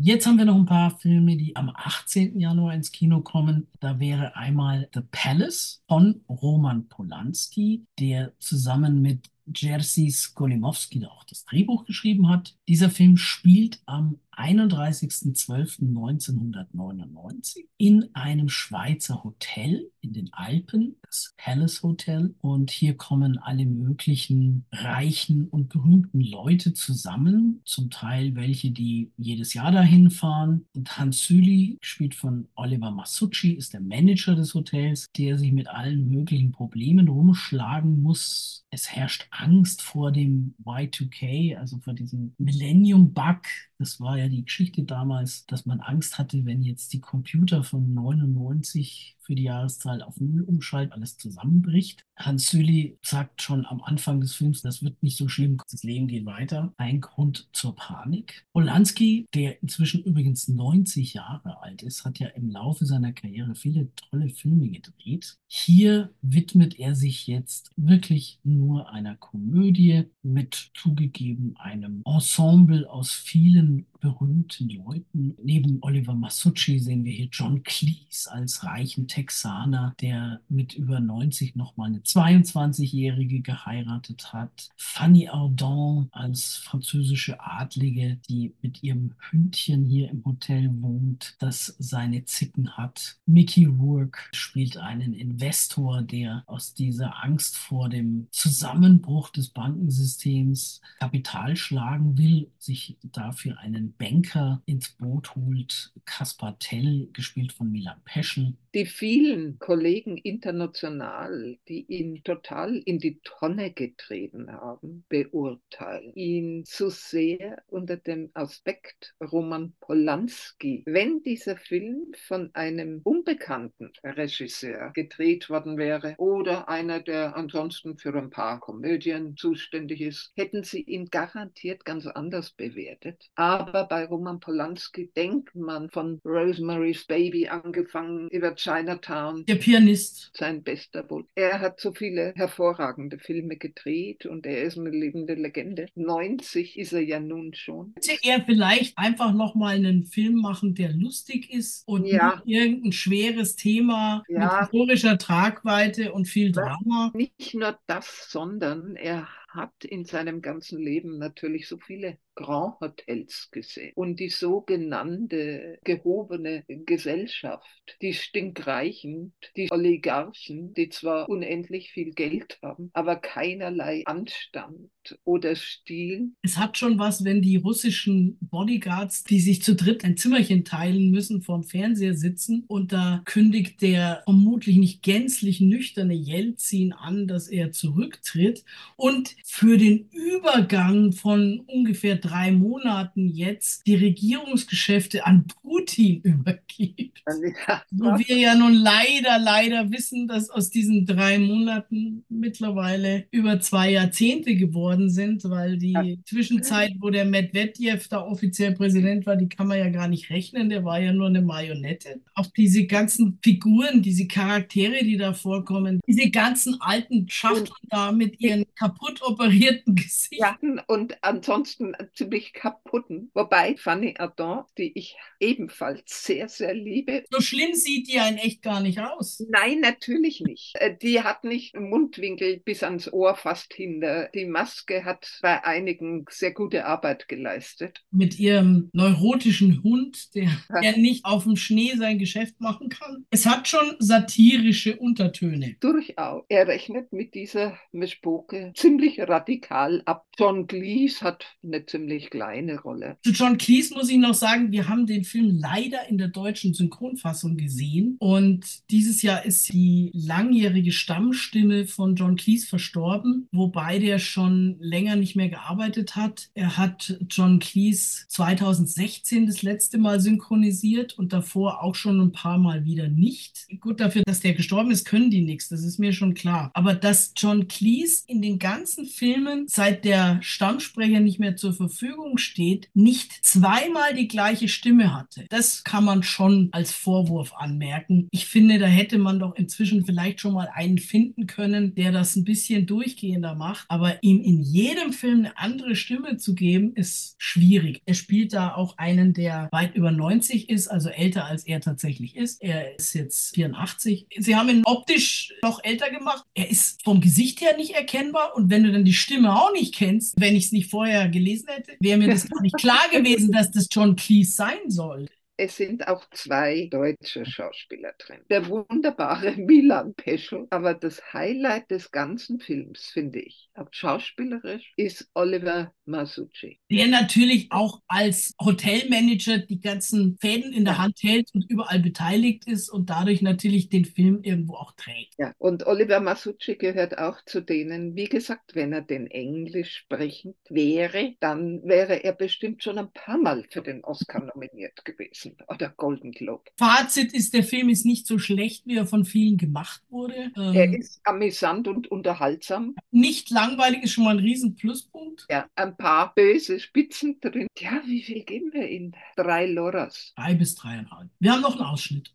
Jetzt haben wir noch ein paar Filme, die am 18. Januar ins Kino kommen. Da wäre einmal The Palace von Roman Polanski, der zusammen mit Jerzy Skolimowski, der auch das Drehbuch geschrieben hat. Dieser Film spielt am 31.12.1999 in einem Schweizer Hotel in den Alpen, das Palace Hotel. Und hier kommen alle möglichen reichen und berühmten Leute zusammen, zum Teil welche, die jedes Jahr dahin fahren. Und Hans Süli, gespielt von Oliver Masucci, ist der Manager des Hotels, der sich mit allen möglichen Problemen rumschlagen muss. Es herrscht Angst vor dem Y2K, also vor diesem Millennium-Bug. Das war ja die Geschichte damals, dass man Angst hatte, wenn jetzt die Computer von 99 für die Jahreszahl auf Null umschalten, alles zusammenbricht. Hans Süli sagt schon am Anfang des Films, das wird nicht so schlimm, das Leben geht weiter. Ein Grund zur Panik. Polanski, der inzwischen übrigens 90 Jahre alt ist, hat ja im Laufe seiner Karriere viele tolle Filme gedreht. Hier widmet er sich jetzt wirklich nur einer Komödie mit zugegeben einem Ensemble aus vielen berühmten Leuten. Neben Oliver Masucci sehen wir hier John Cleese als reichen Texaner, der mit über 90 nochmal eine 22-Jährige geheiratet hat. Fanny Ardant als französische Adlige, die mit ihrem Hündchen hier im Hotel wohnt, das seine Zicken hat. Mickey Rourke spielt einen Investor, der aus dieser Angst vor dem Zusammenbruch des Bankensystems Kapital schlagen will, sich dafür einen Banker ins Boot holt. Kaspar Tell, gespielt von Milan Peschel. Die vielen Kollegen international, die ihn total in die Tonne getreten haben, beurteilen ihn zu sehr unter dem Aspekt Roman Polanski. Wenn dieser Film von einem unbekannten Regisseur gedreht worden wäre oder einer, der ansonsten für ein paar Komödien zuständig ist, hätten sie ihn garantiert ganz anders bewertet. Aber bei Roman Polanski denkt man von Rosemary's Baby angefangen über Chinatown. Der Pianist. Sein bester Bull. Er hat so viele hervorragende Filme gedreht und er ist eine lebende Legende. 90 ist er ja nun schon. Könnte er vielleicht einfach nochmal einen Film machen, der lustig ist und ja. nicht irgendein schweres Thema ja. mit historischer Tragweite und viel Drama? Nicht nur das, sondern er hat in seinem ganzen Leben natürlich so viele Grand Hotels gesehen. Und die sogenannte gehobene Gesellschaft, die Stinkreichen, die Oligarchen, die zwar unendlich viel Geld haben, aber keinerlei Anstand oder Stil. Es hat schon was, wenn die russischen Bodyguards, die sich zu dritt ein Zimmerchen teilen müssen, vorm Fernseher sitzen und da kündigt der vermutlich nicht gänzlich nüchterne Jelzin an, dass er zurücktritt und für den Übergang von ungefähr drei Monaten jetzt die Regierungsgeschäfte an Putin übergibt. Ja. Wo wir ja nun leider, leider wissen, dass aus diesen drei Monaten mittlerweile über zwei Jahrzehnte geworden sind, weil die ja. Zwischenzeit, wo der Medvedev da offiziell Präsident war, die kann man ja gar nicht rechnen, der war ja nur eine Marionette. Auch diese ganzen Figuren, diese Charaktere, die da vorkommen, diese ganzen alten Schachteln da mit ihren kaputt operierten Gesichtern. Ja, und ansonsten ziemlich kaputten. Wobei Fanny Ardant, die ich ebenfalls sehr, sehr liebe. So schlimm sieht die in echt gar nicht aus. Nein, natürlich nicht. Äh, die hat nicht Mundwinkel bis ans Ohr fast hinter. Die Maske hat bei einigen sehr gute Arbeit geleistet. Mit ihrem neurotischen Hund, der, der nicht auf dem Schnee sein Geschäft machen kann. Es hat schon satirische Untertöne. Durchaus. Er rechnet mit dieser Mischpoke ziemlich radikal ab. John Cleese hat eine ziemlich kleine Rolle. Zu John Cleese muss ich noch sagen, wir haben den Film leider in der deutschen Synchronfassung gesehen und dieses Jahr ist die langjährige Stammstimme von John Cleese verstorben, wobei der schon länger nicht mehr gearbeitet hat. Er hat John Cleese 2016 das letzte Mal synchronisiert und davor auch schon ein paar Mal wieder nicht. Gut, dafür, dass der gestorben ist, können die nichts, das ist mir schon klar. Aber dass John Cleese in den ganzen Filmen, seit der Stammsprecher nicht mehr zur Verfügung steht, nicht zweimal die gleiche Stimme hatte, das kann man schon als Vorwurf anmerken. Ich finde, da hätte man doch inzwischen vielleicht schon mal einen finden können, der das ein bisschen durchgehender macht. Aber ihm in jedem Film eine andere Stimme zu geben, ist schwierig. Er spielt da auch einen, der weit über 90 ist, also älter als er tatsächlich ist. Er ist jetzt 84. Sie haben ihn optisch noch älter gemacht. Er ist vom Gesicht her nicht erkennbar. Und wenn du dann die Stimme auch nicht kennst, wenn ich es nicht vorher gelesen hätte, wäre mir das gar nicht klar gewesen, dass das John Cleese sein soll es sind auch zwei deutsche Schauspieler drin. Der wunderbare Milan Peschel, aber das Highlight des ganzen Films, finde ich, auch schauspielerisch, ist Oliver Masucci. Der natürlich auch als Hotelmanager die ganzen Fäden in der Hand hält und überall beteiligt ist und dadurch natürlich den Film irgendwo auch trägt. Ja, und Oliver Masucci gehört auch zu denen, wie gesagt, wenn er den Englisch sprechend wäre, dann wäre er bestimmt schon ein paar Mal für den Oscar nominiert gewesen oder Golden Globe. Fazit ist, der Film ist nicht so schlecht, wie er von vielen gemacht wurde. Ähm, er ist amüsant und unterhaltsam. Nicht langweilig ist schon mal ein riesen Pluspunkt. Ja, ein paar böse Spitzen drin. Ja, wie viel geben wir ihm? Drei Loras. Drei bis dreieinhalb. Wir haben noch einen Ausschnitt.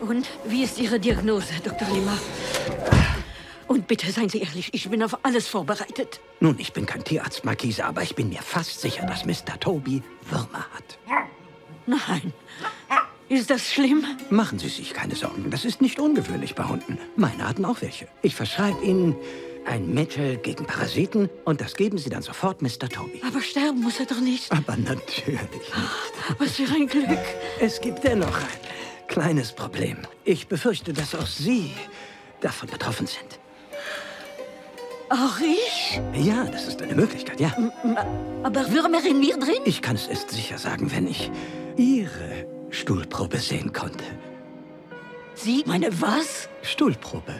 Und wie ist Ihre Diagnose, Dr. Lima? Und bitte seien Sie ehrlich, ich bin auf alles vorbereitet. Nun, ich bin kein Tierarzt, Markise, aber ich bin mir fast sicher, dass Mr. Toby Würmer hat. Nein. Ist das schlimm? Machen Sie sich keine Sorgen. Das ist nicht ungewöhnlich bei Hunden. Meine hatten auch welche. Ich verschreibe Ihnen ein Mittel gegen Parasiten und das geben Sie dann sofort Mr. Toby. Aber sterben muss er doch nicht. Aber natürlich nicht. Was für ein Glück. Es gibt dennoch ein kleines Problem. Ich befürchte, dass auch Sie davon betroffen sind. Auch ich? Ja, das ist eine Möglichkeit, ja. Aber Würmer in mir drin? Ich kann es erst sicher sagen, wenn ich Ihre Stuhlprobe sehen konnte. Sie? Meine was? Stuhlprobe.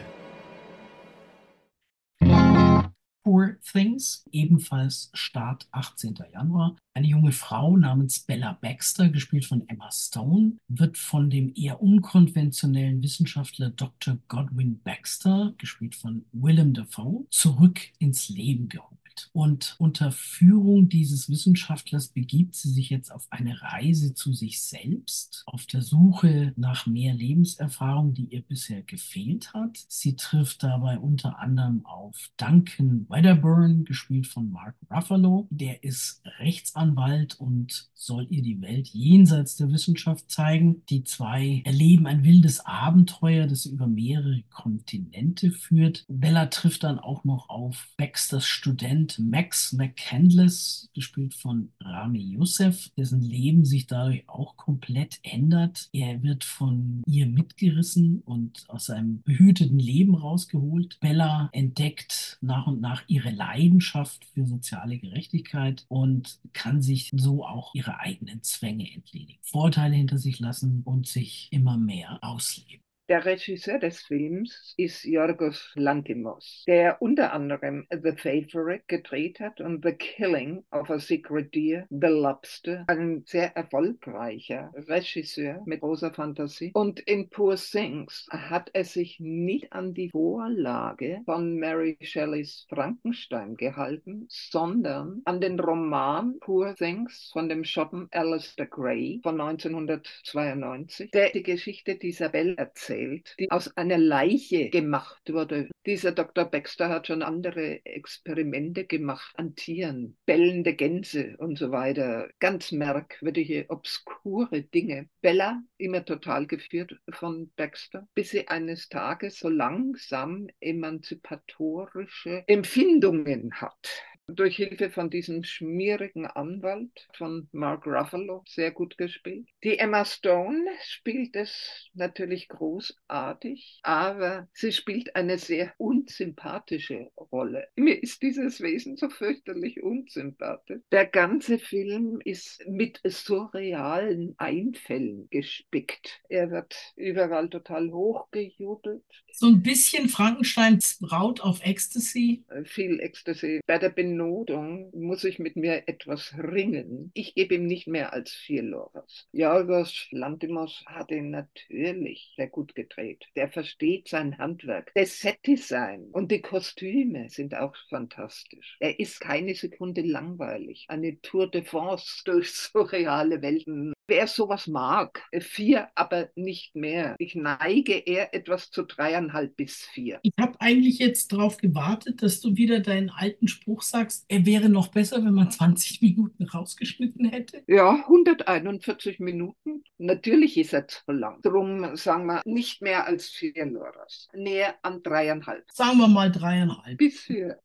Poor Things, ebenfalls Start 18. Januar. Eine junge Frau namens Bella Baxter, gespielt von Emma Stone, wird von dem eher unkonventionellen Wissenschaftler Dr. Godwin Baxter, gespielt von Willem Dafoe, zurück ins Leben geholt. Und unter Führung dieses Wissenschaftlers begibt sie sich jetzt auf eine Reise zu sich selbst, auf der Suche nach mehr Lebenserfahrung, die ihr bisher gefehlt hat. Sie trifft dabei unter anderem auf Duncan Wedderburn, gespielt von Mark Ruffalo. Der ist Rechtsanwalt und soll ihr die Welt jenseits der Wissenschaft zeigen. Die zwei erleben ein wildes Abenteuer, das über mehrere Kontinente führt. Bella trifft dann auch noch auf Baxters Student Agent Max McCandless, gespielt von Rami Youssef, dessen Leben sich dadurch auch komplett ändert. Er wird von ihr mitgerissen und aus seinem behüteten Leben rausgeholt. Bella entdeckt nach und nach ihre Leidenschaft für soziale Gerechtigkeit und kann sich so auch ihre eigenen Zwänge entledigen, Vorteile hinter sich lassen und sich immer mehr ausleben. Der Regisseur des Films ist Yorgos Lantimos, der unter anderem The Favorite gedreht hat und The Killing of a Secret Deer, The Lobster, ein sehr erfolgreicher Regisseur mit großer Fantasie. Und in Poor Things hat er sich nicht an die Vorlage von Mary Shelleys Frankenstein gehalten, sondern an den Roman Poor Things von dem Schotten Alistair Gray von 1992, der die Geschichte dieser Welt erzählt erzählt, die aus einer Leiche gemacht wurde. Dieser Dr. Baxter hat schon andere Experimente gemacht an Tieren, bellende Gänse und so weiter. Ganz merkwürdige, obskure Dinge. Bella, immer total geführt von Baxter, bis sie eines Tages so langsam emanzipatorische Empfindungen hat durch Hilfe von diesem schmierigen Anwalt von Mark Ruffalo sehr gut gespielt. Die Emma Stone spielt es natürlich großartig, aber sie spielt eine sehr unsympathische Rolle. Mir ist dieses Wesen so fürchterlich unsympathisch. Der ganze Film ist mit surrealen Einfällen gespickt. Er wird überall total hochgejubelt. So ein bisschen Frankensteins Braut auf Ecstasy. Viel Ecstasy. Bei der Ben Notung muss ich mit mir etwas ringen. Ich gebe ihm nicht mehr als vier Loras. Jorgos Lantimos hat ihn natürlich sehr gut gedreht. Der versteht sein Handwerk. Das Setdesign und die Kostüme sind auch fantastisch. Er ist keine Sekunde langweilig. Eine Tour de France durch surreale Welten Wer sowas mag, äh, vier, aber nicht mehr. Ich neige eher etwas zu dreieinhalb bis vier. Ich habe eigentlich jetzt darauf gewartet, dass du wieder deinen alten Spruch sagst, er wäre noch besser, wenn man 20 Minuten rausgeschnitten hätte. Ja, 141 Minuten. Natürlich ist er zu lang. Drum sagen wir nicht mehr als vier Loras. Näher an dreieinhalb. Sagen wir mal dreieinhalb. Bis vier.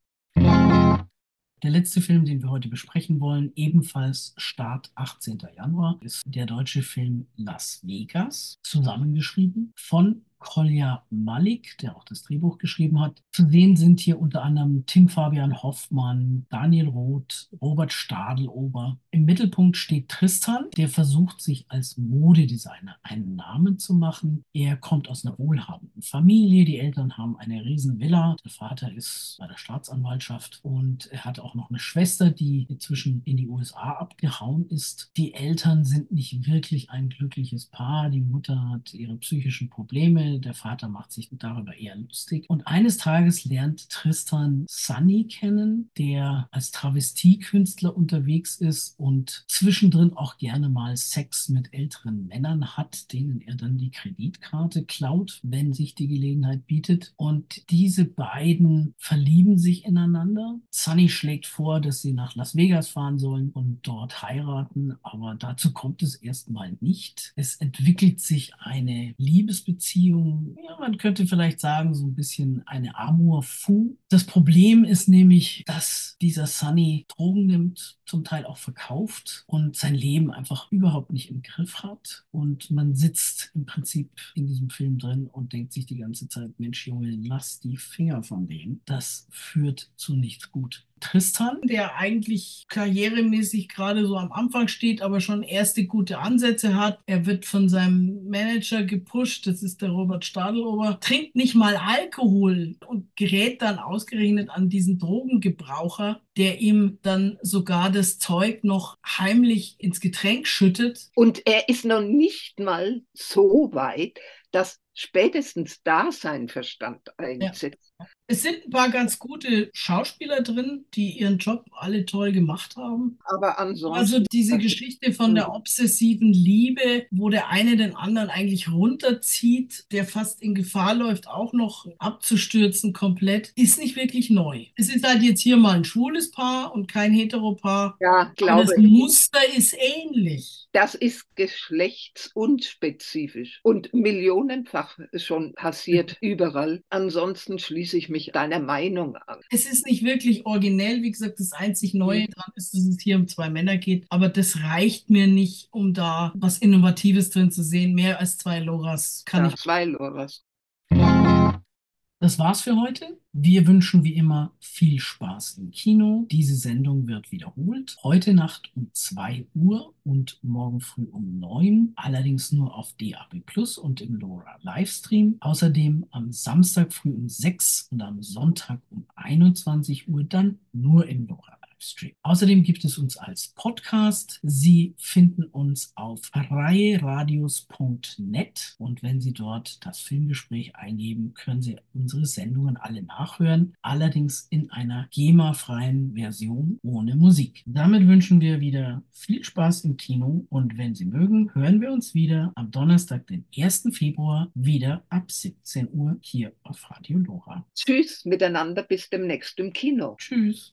Der letzte Film, den wir heute besprechen wollen, ebenfalls Start 18. Januar, ist der deutsche Film Las Vegas, zusammengeschrieben von Kolja Malik, der auch das Drehbuch geschrieben hat. Zu sehen sind hier unter anderem Tim Fabian Hoffmann, Daniel Roth, Robert Stadelober. Im Mittelpunkt steht Tristan, der versucht, sich als Modedesigner einen Namen zu machen. Er kommt aus einer wohlhabenden Familie. Die Eltern haben eine riesen Villa. Der Vater ist bei der Staatsanwaltschaft und er hat auch noch eine Schwester, die inzwischen in die USA abgehauen ist. Die Eltern sind nicht wirklich ein glückliches Paar. Die Mutter hat ihre psychischen Probleme der Vater macht sich darüber eher lustig. Und eines Tages lernt Tristan Sunny kennen, der als Travestiekünstler unterwegs ist und zwischendrin auch gerne mal Sex mit älteren Männern hat, denen er dann die Kreditkarte klaut, wenn sich die Gelegenheit bietet. Und diese beiden verlieben sich ineinander. Sunny schlägt vor, dass sie nach Las Vegas fahren sollen und dort heiraten, aber dazu kommt es erstmal nicht. Es entwickelt sich eine Liebesbeziehung ja, man könnte vielleicht sagen, so ein bisschen eine Amour fou. Das Problem ist nämlich, dass dieser Sunny Drogen nimmt, zum Teil auch verkauft und sein Leben einfach überhaupt nicht im Griff hat. Und man sitzt im Prinzip in diesem Film drin und denkt sich die ganze Zeit, Mensch, Junge, lass die Finger von dem. Das führt zu nichts gut. Tristan, der eigentlich karrieremäßig gerade so am Anfang steht, aber schon erste gute Ansätze hat. Er wird von seinem Manager gepusht, das ist der Robert Stadelober, trinkt nicht mal Alkohol und gerät dann ausgerechnet an diesen Drogengebraucher, der ihm dann sogar das Zeug noch heimlich ins Getränk schüttet. Und er ist noch nicht mal so weit, dass spätestens da sein Verstand einsetzt. Ja. Es sind ein paar ganz gute Schauspieler drin, die ihren Job alle toll gemacht haben. Aber ansonsten. Also diese Geschichte von der obsessiven Liebe, wo der eine den anderen eigentlich runterzieht, der fast in Gefahr läuft, auch noch abzustürzen komplett, ist nicht wirklich neu. Es ist halt jetzt hier mal ein schwules Paar und kein Heteropaar. Ja, glaube das Muster ist ähnlich. Das ist geschlechtsunspezifisch und millionenfach schon passiert überall. Ansonsten schließe ich mich deiner Meinung an. Es ist nicht wirklich originell. Wie gesagt, das einzig Neue mhm. dran ist, dass es hier um zwei Männer geht. Aber das reicht mir nicht, um da was Innovatives drin zu sehen. Mehr als zwei Loras kann ja, ich. Zwei Loras. Das war's für heute. Wir wünschen wie immer viel Spaß im Kino. Diese Sendung wird wiederholt. Heute Nacht um 2 Uhr und morgen früh um 9. Allerdings nur auf DAB Plus und im LoRa Livestream. Außerdem am Samstag früh um 6 und am Sonntag um 21 Uhr dann nur im LoRa Stream. Außerdem gibt es uns als Podcast. Sie finden uns auf freieradios.net und wenn Sie dort das Filmgespräch eingeben, können Sie unsere Sendungen alle nachhören, allerdings in einer GEMA-freien Version ohne Musik. Damit wünschen wir wieder viel Spaß im Kino und wenn Sie mögen, hören wir uns wieder am Donnerstag, den 1. Februar, wieder ab 17 Uhr hier auf Radio Lora. Tschüss miteinander, bis demnächst im Kino. Tschüss.